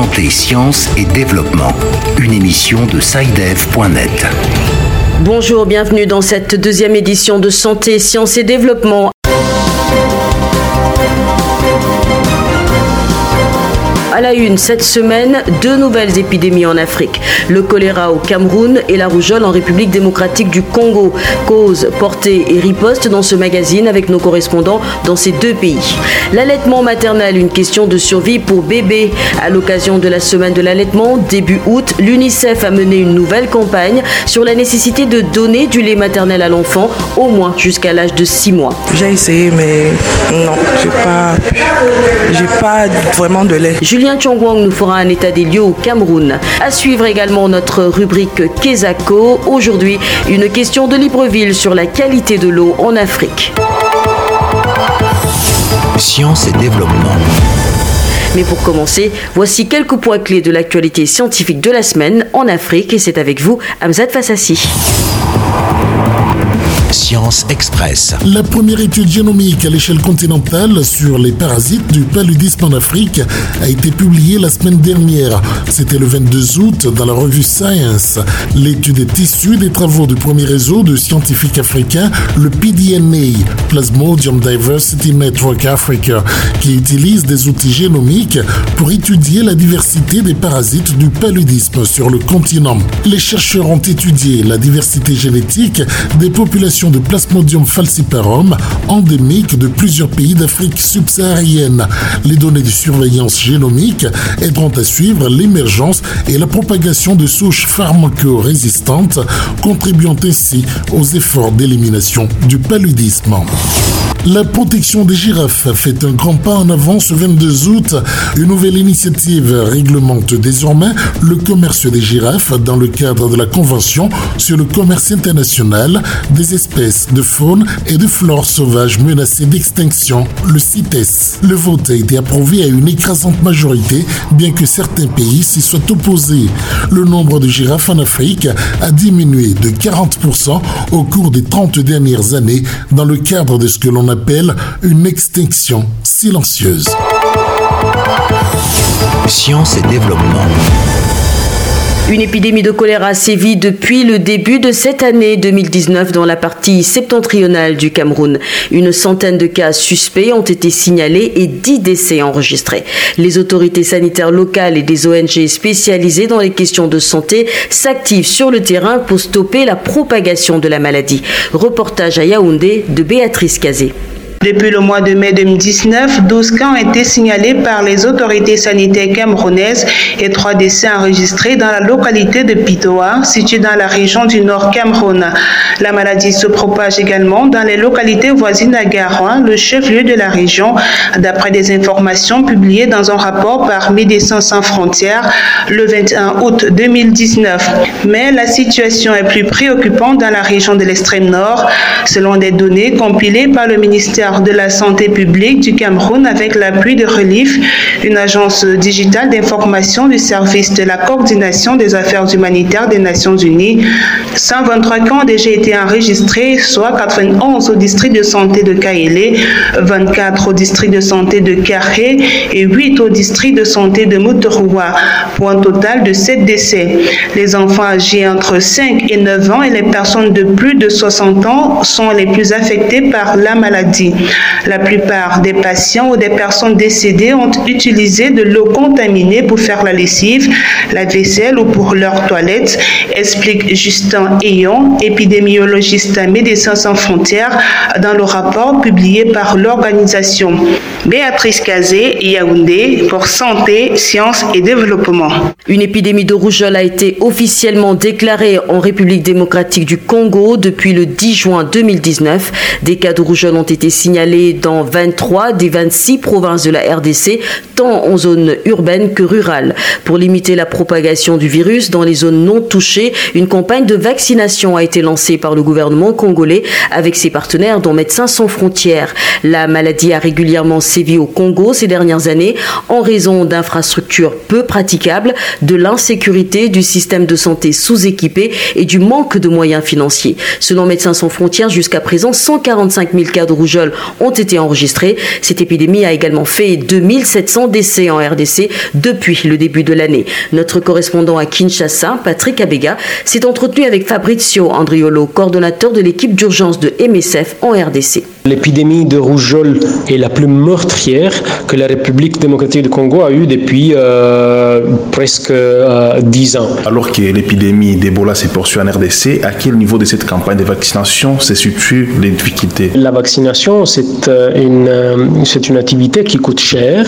Santé, Sciences et Développement, une émission de SciDev.net. Bonjour, bienvenue dans cette deuxième édition de Santé, Sciences et Développement. À la une, cette semaine, deux nouvelles épidémies en Afrique. Le choléra au Cameroun et la rougeole en République démocratique du Congo. Cause, portée et riposte dans ce magazine avec nos correspondants dans ces deux pays. L'allaitement maternel, une question de survie pour bébés. À l'occasion de la semaine de l'allaitement, début août, l'UNICEF a mené une nouvelle campagne sur la nécessité de donner du lait maternel à l'enfant, au moins jusqu'à l'âge de 6 mois. J'ai essayé, mais non, j'ai pas, j'ai pas vraiment de lait. Julien Julien nous fera un état des lieux au Cameroun. À suivre également notre rubrique Kesako. Aujourd'hui, une question de Libreville sur la qualité de l'eau en Afrique. Science et développement. Mais pour commencer, voici quelques points clés de l'actualité scientifique de la semaine en Afrique et c'est avec vous, Hamzat Fassassi. Science Express. La première étude génomique à l'échelle continentale sur les parasites du paludisme en Afrique a été publiée la semaine dernière. C'était le 22 août dans la revue Science. L'étude est issue des travaux du premier réseau de scientifiques africains, le PDNA, Plasmodium Diversity Network Africa, qui utilise des outils génomiques pour étudier la diversité des parasites du paludisme sur le continent. Les chercheurs ont étudié la diversité génétique des populations de Plasmodium falciparum, endémique de plusieurs pays d'Afrique subsaharienne. Les données de surveillance génomique aideront à suivre l'émergence et la propagation de souches pharmaco-résistantes, contribuant ainsi aux efforts d'élimination du paludisme. La protection des girafes fait un grand pas en avant ce 22 août. Une nouvelle initiative réglemente désormais le commerce des girafes dans le cadre de la Convention sur le commerce international des espèces de faune et de flore sauvages menacées d'extinction, le CITES. Le vote a été approuvé à une écrasante majorité, bien que certains pays s'y soient opposés. Le nombre de girafes en Afrique a diminué de 40% au cours des 30 dernières années dans le cadre de ce que l'on appelle une extinction silencieuse. Science et développement. Une épidémie de choléra sévit depuis le début de cette année 2019 dans la partie septentrionale du Cameroun. Une centaine de cas suspects ont été signalés et 10 décès enregistrés. Les autorités sanitaires locales et des ONG spécialisées dans les questions de santé s'activent sur le terrain pour stopper la propagation de la maladie. Reportage à Yaoundé de Béatrice Cazé. Depuis le mois de mai 2019, 12 cas ont été signalés par les autorités sanitaires camerounaises et 3 décès enregistrés dans la localité de Pitoa, située dans la région du Nord Cameroun. La maladie se propage également dans les localités voisines à Garoua, le chef-lieu de la région, d'après des informations publiées dans un rapport par Médecins sans frontières le 21 août 2019. Mais la situation est plus préoccupante dans la région de l'extrême nord, selon des données compilées par le ministère de la Santé publique du Cameroun avec l'appui de Relief, une agence digitale d'information du service de la coordination des affaires humanitaires des Nations Unies. 123 cas ont déjà été enregistrés, soit 91 au district de santé de Kaélé, 24 au district de santé de Carré et 8 au district de santé de Mouteroua, pour un total de 7 décès. Les enfants âgés entre 5 et 9 ans et les personnes de plus de 60 ans sont les plus affectés par la maladie. La plupart des patients ou des personnes décédées ont utilisé de l'eau contaminée pour faire la lessive, la vaisselle ou pour leur toilette, explique Justin Ayon, épidémiologiste à Médecins sans frontières, dans le rapport publié par l'organisation. Béatrice Kazé, Yaoundé, pour Santé, Sciences et Développement. Une épidémie de rougeole a été officiellement déclarée en République démocratique du Congo depuis le 10 juin 2019. Des cas de rougeole ont été signalés dans 23 des 26 provinces de la RDC, tant en zone urbaine que rurale. Pour limiter la propagation du virus dans les zones non touchées, une campagne de vaccination a été lancée par le gouvernement congolais avec ses partenaires dont Médecins sans frontières. La maladie a régulièrement sévi au Congo ces dernières années en raison d'infrastructures peu praticables, de l'insécurité du système de santé sous-équipé et du manque de moyens financiers. Selon Médecins sans frontières, jusqu'à présent, 145 000 cas de rougeole ont été enregistrés. Cette épidémie a également fait 2700 décès en RDC depuis le début de l'année. Notre correspondant à Kinshasa, Patrick Abega, s'est entretenu avec Fabrizio Andriolo, coordonnateur de l'équipe d'urgence de MSF en RDC. L'épidémie de rougeole est la plus meurtrière que la République démocratique du Congo a eue depuis euh, presque euh, dix ans. Alors que l'épidémie d'Ebola se poursuit en RDC, à quel niveau de cette campagne de vaccination se situent les difficultés? La vaccination, c'est euh, une, c'est une activité qui coûte cher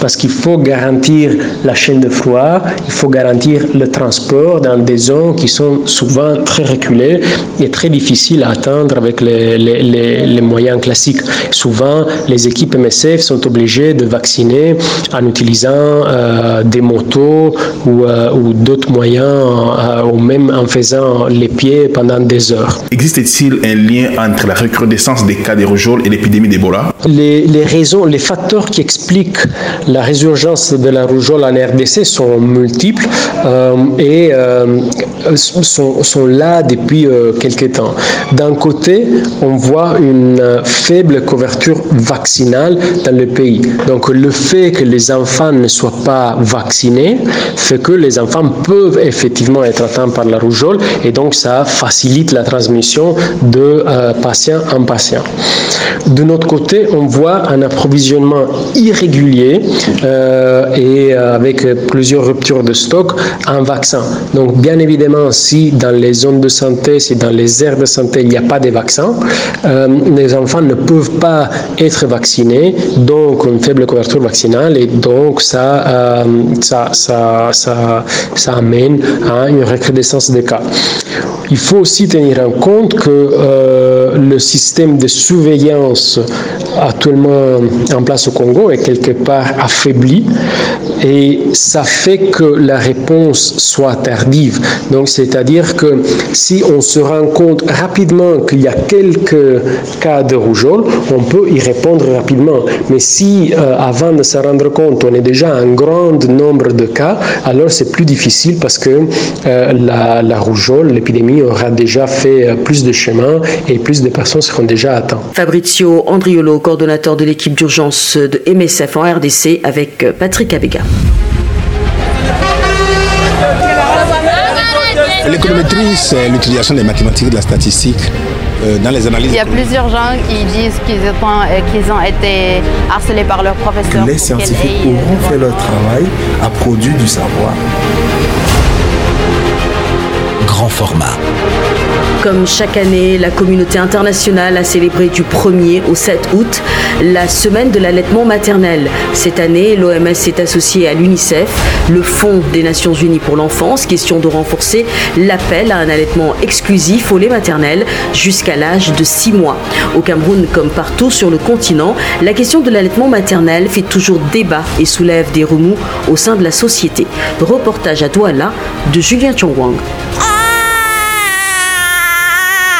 parce qu'il faut garantir la chaîne de froid, il faut garantir le transport dans des zones qui sont souvent très reculées et très difficiles à atteindre avec les, les, les, les moyens classique. Souvent, les équipes MSF sont obligées de vacciner en utilisant euh, des motos ou, euh, ou d'autres moyens, euh, ou même en faisant les pieds pendant des heures. Existe-t-il un lien entre la recrudescence des cas de rougeole et l'épidémie d'Ebola? Les, les raisons, les facteurs qui expliquent la résurgence de la rougeole en RDC sont multiples et sont, sont, là depuis quelques temps. D'un côté, on voit une faible couverture vaccinale dans le pays. Donc le fait que les enfants ne soient pas vaccinés fait que les enfants peuvent effectivement être atteints par la rougeole et donc ça facilite la transmission de euh, patient en patient. De notre côté, on voit un approvisionnement irrégulier euh, et avec plusieurs ruptures de stock en vaccin. Donc bien évidemment, si dans les zones de santé, si dans les aires de santé, il n'y a pas de vaccins, euh, les enfants ne peuvent pas être vaccinés, donc une faible couverture vaccinale, et donc ça, euh, ça, amène à une recrudescence des cas. Il faut aussi tenir en compte que euh, le système de surveillance actuellement en place au Congo est quelque part affaibli et ça fait que la réponse soit tardive. Donc, c'est-à-dire que si on se rend compte rapidement qu'il y a quelques cas de rougeole, on peut y répondre rapidement. Mais si euh, avant de se rendre compte, on est déjà un grand nombre de cas, alors c'est plus difficile parce que euh, la, rougeole, l'épidémie aura déjà fait euh, plus de chemin et plus de personnes seront déjà atteintes. Fabrizio Andriolo, coordonnateur de l'équipe d'urgence de MSF en RDC avec Patrick Abega. L'économétrie, c'est l'utilisation des mathématiques, de la statistique euh, dans les analyses. Il y a plusieurs gens qui disent qu'ils ont, euh, qu'ils ont été harcelés par leurs professeurs. Les scientifiques auront fait leur travail, à produire du savoir. Format. Comme chaque année, la communauté internationale a célébré du 1er au 7 août la semaine de l'allaitement maternel. Cette année, l'OMS s'est associé à l'UNICEF, le Fonds des Nations Unies pour l'enfance, question de renforcer l'appel à un allaitement exclusif au lait maternel jusqu'à l'âge de 6 mois. Au Cameroun, comme partout sur le continent, la question de l'allaitement maternel fait toujours débat et soulève des remous au sein de la société. Reportage à Douala de Julien Chongwang.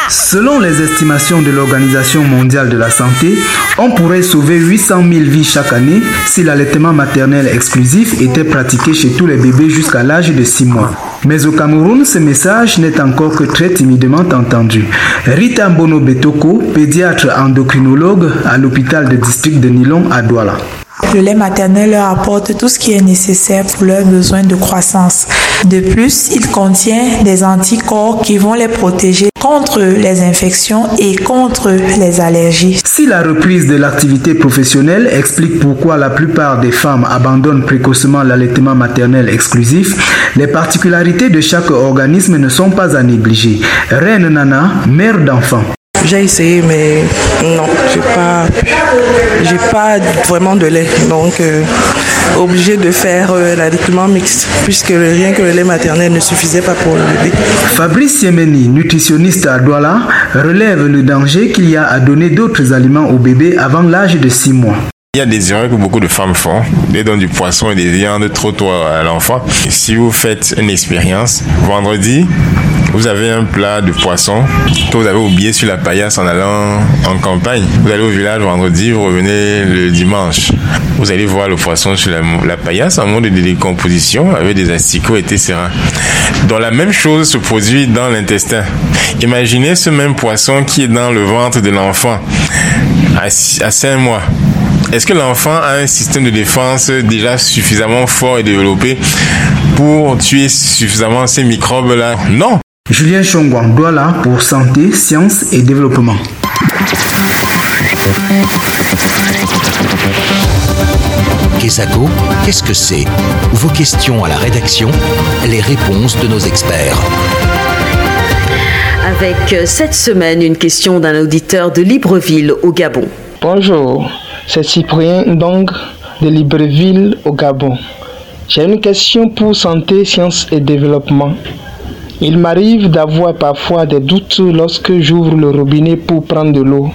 Selon les estimations de l'Organisation mondiale de la santé, on pourrait sauver 800 000 vies chaque année si l'allaitement maternel exclusif était pratiqué chez tous les bébés jusqu'à l'âge de 6 mois. Mais au Cameroun, ce message n'est encore que très timidement entendu. Rita Mbono Betoko, pédiatre endocrinologue à l'hôpital de district de Nilon à Douala. Le lait maternel leur apporte tout ce qui est nécessaire pour leurs besoins de croissance. De plus, il contient des anticorps qui vont les protéger contre les infections et contre les allergies. Si la reprise de l'activité professionnelle explique pourquoi la plupart des femmes abandonnent précocement l'allaitement maternel exclusif, les particularités de chaque organisme ne sont pas à négliger. Reine Nana, mère d'enfants. J'ai essayé, mais non, j'ai pas, j'ai pas vraiment de lait, donc euh, obligé de faire euh, mixte, puisque rien que le lait maternel ne suffisait pas pour le bébé. Fabrice Yemeni, nutritionniste à Douala, relève le danger qu'il y a à donner d'autres aliments au bébé avant l'âge de 6 mois. Il y a des erreurs que beaucoup de femmes font, des dons du poisson et des viandes trop tôt à l'enfant. Si vous faites une expérience, vendredi, vous avez un plat de poisson que vous avez oublié sur la paillasse en allant en campagne. Vous allez au village vendredi, vous revenez le dimanche. Vous allez voir le poisson sur la, la paillasse en mode de décomposition avec des asticots etc. Donc la même chose se produit dans l'intestin. Imaginez ce même poisson qui est dans le ventre de l'enfant à 5 mois est-ce que l'enfant a un système de défense déjà suffisamment fort et développé pour tuer suffisamment ces microbes-là? Non. Julien Chongwan, Douala pour Santé, Sciences et Développement. Kesago, qu'est-ce que c'est? Vos questions à la rédaction, les réponses de nos experts. Avec euh, cette semaine une question d'un auditeur de Libreville au Gabon. Bonjour, c'est Cyprien Ndong de Libreville au Gabon. J'ai une question pour santé, sciences et développement. Il m'arrive d'avoir parfois des doutes lorsque j'ouvre le robinet pour prendre de l'eau,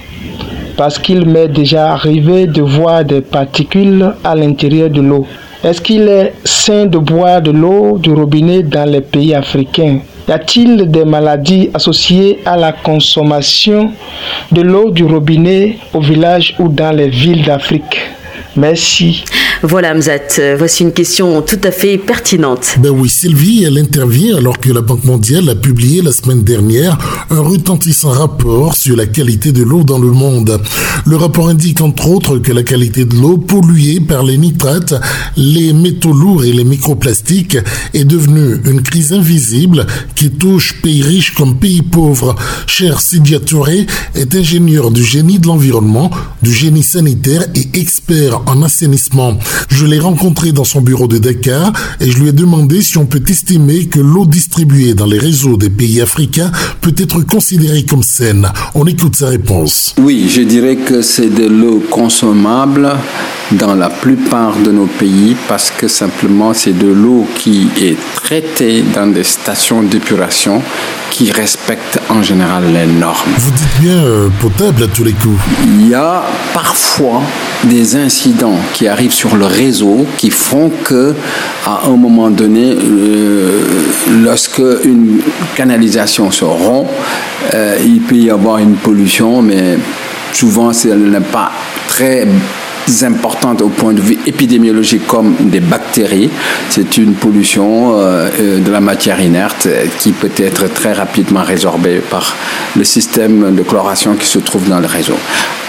parce qu'il m'est déjà arrivé de voir des particules à l'intérieur de l'eau. Est-ce qu'il est sain de boire de l'eau du robinet dans les pays africains? Y a-t-il des maladies associées à la consommation de l'eau du robinet au village ou dans les villes d'Afrique? Merci. Voilà, Mzat, euh, voici une question tout à fait pertinente. Ben oui, Sylvie, elle intervient alors que la Banque mondiale a publié la semaine dernière un retentissant rapport sur la qualité de l'eau dans le monde. Le rapport indique entre autres que la qualité de l'eau polluée par les nitrates, les métaux lourds et les microplastiques est devenue une crise invisible qui touche pays riches comme pays pauvres. Cher Sidia Touré est ingénieur du génie de l'environnement, du génie sanitaire et expert en assainissement. Je l'ai rencontré dans son bureau de Dakar et je lui ai demandé si on peut estimer que l'eau distribuée dans les réseaux des pays africains peut être considérée comme saine. On écoute sa réponse. Oui, je dirais que c'est de l'eau consommable dans la plupart de nos pays parce que simplement c'est de l'eau qui est traitée dans des stations d'épuration qui respectent en général les normes. Vous dites bien euh, potable à tous les coups. Il y a parfois des incidents qui arrivent sur le réseau qui font que à un moment donné, euh, lorsque une canalisation se rompt, euh, il peut y avoir une pollution, mais souvent elle n'est pas très importante au point de vue épidémiologique comme des bactéries. C'est une pollution euh, euh, de la matière inerte qui peut être très rapidement résorbée par le système de chloration qui se trouve dans le réseau.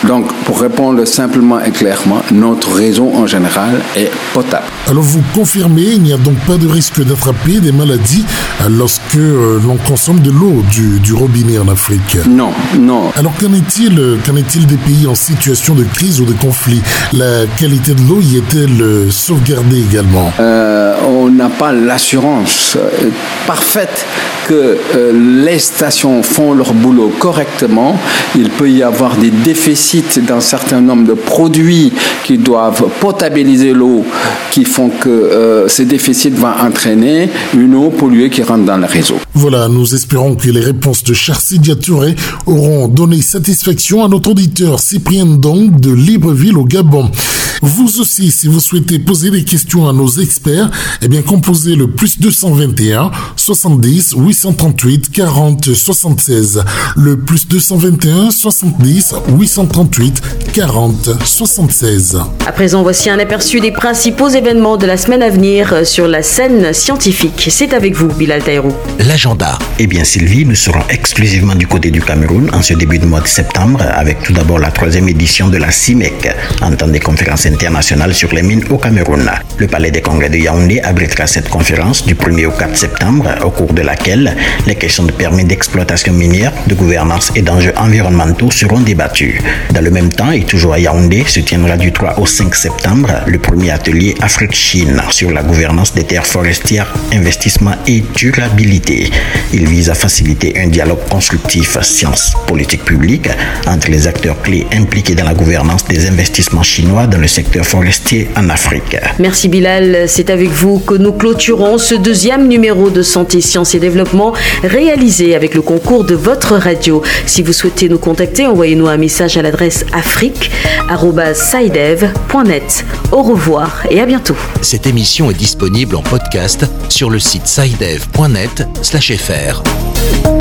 Donc, pour répondre simplement et clairement, notre réseau en général est potable. Alors, vous confirmez, il n'y a donc pas de risque d'attraper des maladies lorsque euh, l'on consomme de l'eau du, du, robinet en Afrique? Non, non. Alors, qu'en est-il qu'en est-il des pays en situation de crise ou de conflit? La qualité de l'eau y est-elle sauvegardée également euh, On n'a pas l'assurance euh, parfaite que euh, les stations font leur boulot correctement. Il peut y avoir des déficits dans certain nombre de produits qui doivent potabiliser l'eau, qui font que euh, ces déficits vont entraîner une eau polluée qui rentre dans le réseau. Voilà, nous espérons que les réponses de Charcidia Touré auront donné satisfaction à notre auditeur Cyprien Dong de Libreville au Gabon. Album. Vous aussi, si vous souhaitez poser des questions à nos experts, eh bien, composez le plus 221 70 838 40 76. Le plus 221 70 838 40 76. À présent, voici un aperçu des principaux événements de la semaine à venir sur la scène scientifique. C'est avec vous, Bilal Taïrou. L'agenda. Eh bien, Sylvie, nous serons exclusivement du côté du Cameroun en ce début de mois de septembre avec tout d'abord la troisième édition de la CIMEC, en temps des conférences internationale sur les mines au Cameroun. Le Palais des Congrès de Yaoundé abritera cette conférence du 1er au 4 septembre, au cours de laquelle les questions de permis d'exploitation minière, de gouvernance et d'enjeux environnementaux seront débattues. Dans le même temps, et toujours à Yaoundé, se tiendra du 3 au 5 septembre le premier atelier Afrique-Chine sur la gouvernance des terres forestières, investissement et durabilité. Il vise à faciliter un dialogue constructif sciences-politique publique entre les acteurs clés impliqués dans la gouvernance des investissements chinois dans le secteur forestier en Afrique. Merci Bilal, c'est avec vous que nous clôturons ce deuxième numéro de Santé, Sciences et Développement réalisé avec le concours de votre radio. Si vous souhaitez nous contacter, envoyez-nous un message à l'adresse afrique.sidev.net. Au revoir et à bientôt. Cette émission est disponible en podcast sur le site sidev.net/fr.